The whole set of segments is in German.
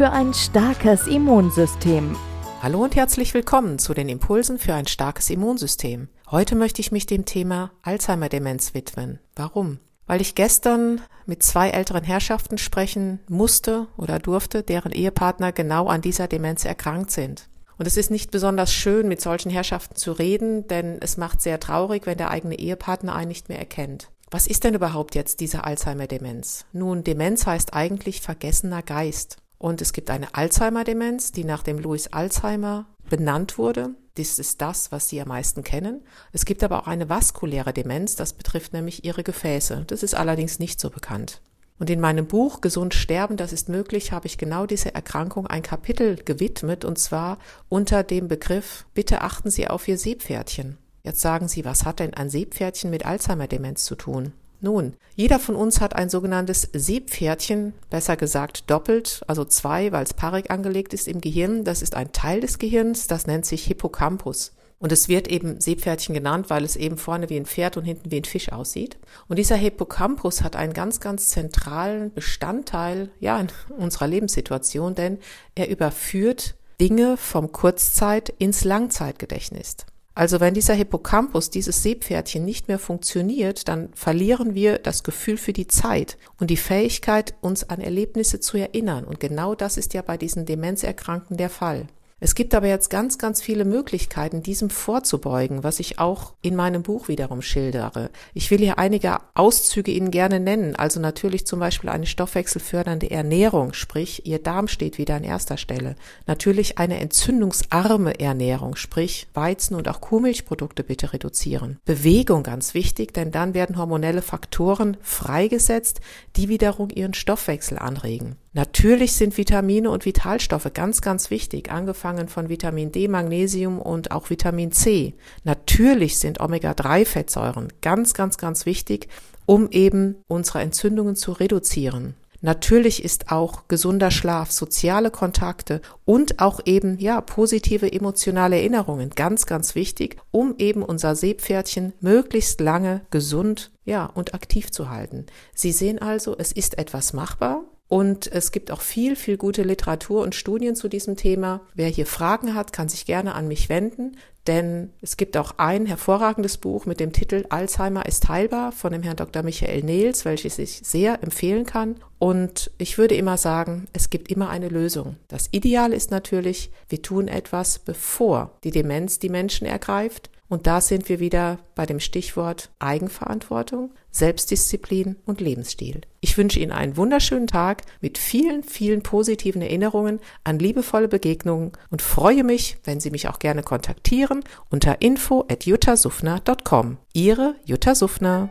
für ein starkes Immunsystem. Hallo und herzlich willkommen zu den Impulsen für ein starkes Immunsystem. Heute möchte ich mich dem Thema Alzheimer-Demenz widmen. Warum? weil ich gestern mit zwei älteren Herrschaften sprechen musste oder durfte, deren Ehepartner genau an dieser Demenz erkrankt sind. Und es ist nicht besonders schön, mit solchen Herrschaften zu reden, denn es macht sehr traurig, wenn der eigene Ehepartner einen nicht mehr erkennt. Was ist denn überhaupt jetzt diese Alzheimer-Demenz? Nun, Demenz heißt eigentlich vergessener Geist. Und es gibt eine Alzheimer-Demenz, die nach dem Louis Alzheimer benannt wurde. Das ist das, was Sie am meisten kennen. Es gibt aber auch eine vaskuläre Demenz, das betrifft nämlich Ihre Gefäße. Das ist allerdings nicht so bekannt. Und in meinem Buch Gesund sterben, das ist möglich, habe ich genau diese Erkrankung ein Kapitel gewidmet, und zwar unter dem Begriff, bitte achten Sie auf Ihr Seepferdchen. Jetzt sagen Sie, was hat denn ein Seepferdchen mit Alzheimer-Demenz zu tun? Nun, jeder von uns hat ein sogenanntes Seepferdchen, besser gesagt doppelt, also zwei, weil es paarig angelegt ist im Gehirn. Das ist ein Teil des Gehirns, das nennt sich Hippocampus. Und es wird eben Seepferdchen genannt, weil es eben vorne wie ein Pferd und hinten wie ein Fisch aussieht. Und dieser Hippocampus hat einen ganz, ganz zentralen Bestandteil, ja, in unserer Lebenssituation, denn er überführt Dinge vom Kurzzeit ins Langzeitgedächtnis. Also wenn dieser Hippocampus, dieses Seepferdchen nicht mehr funktioniert, dann verlieren wir das Gefühl für die Zeit und die Fähigkeit, uns an Erlebnisse zu erinnern. Und genau das ist ja bei diesen Demenzerkrankten der Fall. Es gibt aber jetzt ganz, ganz viele Möglichkeiten, diesem vorzubeugen, was ich auch in meinem Buch wiederum schildere. Ich will hier einige Auszüge Ihnen gerne nennen. Also natürlich zum Beispiel eine stoffwechselfördernde Ernährung, sprich Ihr Darm steht wieder an erster Stelle. Natürlich eine entzündungsarme Ernährung, sprich Weizen und auch Kuhmilchprodukte bitte reduzieren. Bewegung ganz wichtig, denn dann werden hormonelle Faktoren freigesetzt, die wiederum Ihren Stoffwechsel anregen. Natürlich sind Vitamine und Vitalstoffe ganz, ganz wichtig, angefangen von Vitamin D, Magnesium und auch Vitamin C. Natürlich sind Omega-3-Fettsäuren ganz, ganz, ganz wichtig, um eben unsere Entzündungen zu reduzieren. Natürlich ist auch gesunder Schlaf, soziale Kontakte und auch eben, ja, positive emotionale Erinnerungen ganz, ganz wichtig, um eben unser Seepferdchen möglichst lange gesund, ja, und aktiv zu halten. Sie sehen also, es ist etwas machbar. Und es gibt auch viel, viel gute Literatur und Studien zu diesem Thema. Wer hier Fragen hat, kann sich gerne an mich wenden, denn es gibt auch ein hervorragendes Buch mit dem Titel Alzheimer ist heilbar von dem Herrn Dr. Michael Nehls, welches ich sehr empfehlen kann. Und ich würde immer sagen, es gibt immer eine Lösung. Das Ideale ist natürlich, wir tun etwas, bevor die Demenz die Menschen ergreift. Und da sind wir wieder bei dem Stichwort Eigenverantwortung, Selbstdisziplin und Lebensstil. Ich wünsche Ihnen einen wunderschönen Tag mit vielen, vielen positiven Erinnerungen an liebevolle Begegnungen und freue mich, wenn Sie mich auch gerne kontaktieren unter info at juttasufner.com. Ihre Jutta Suffner.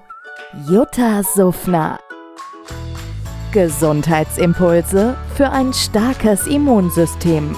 Jutta Suffner. Gesundheitsimpulse für ein starkes Immunsystem.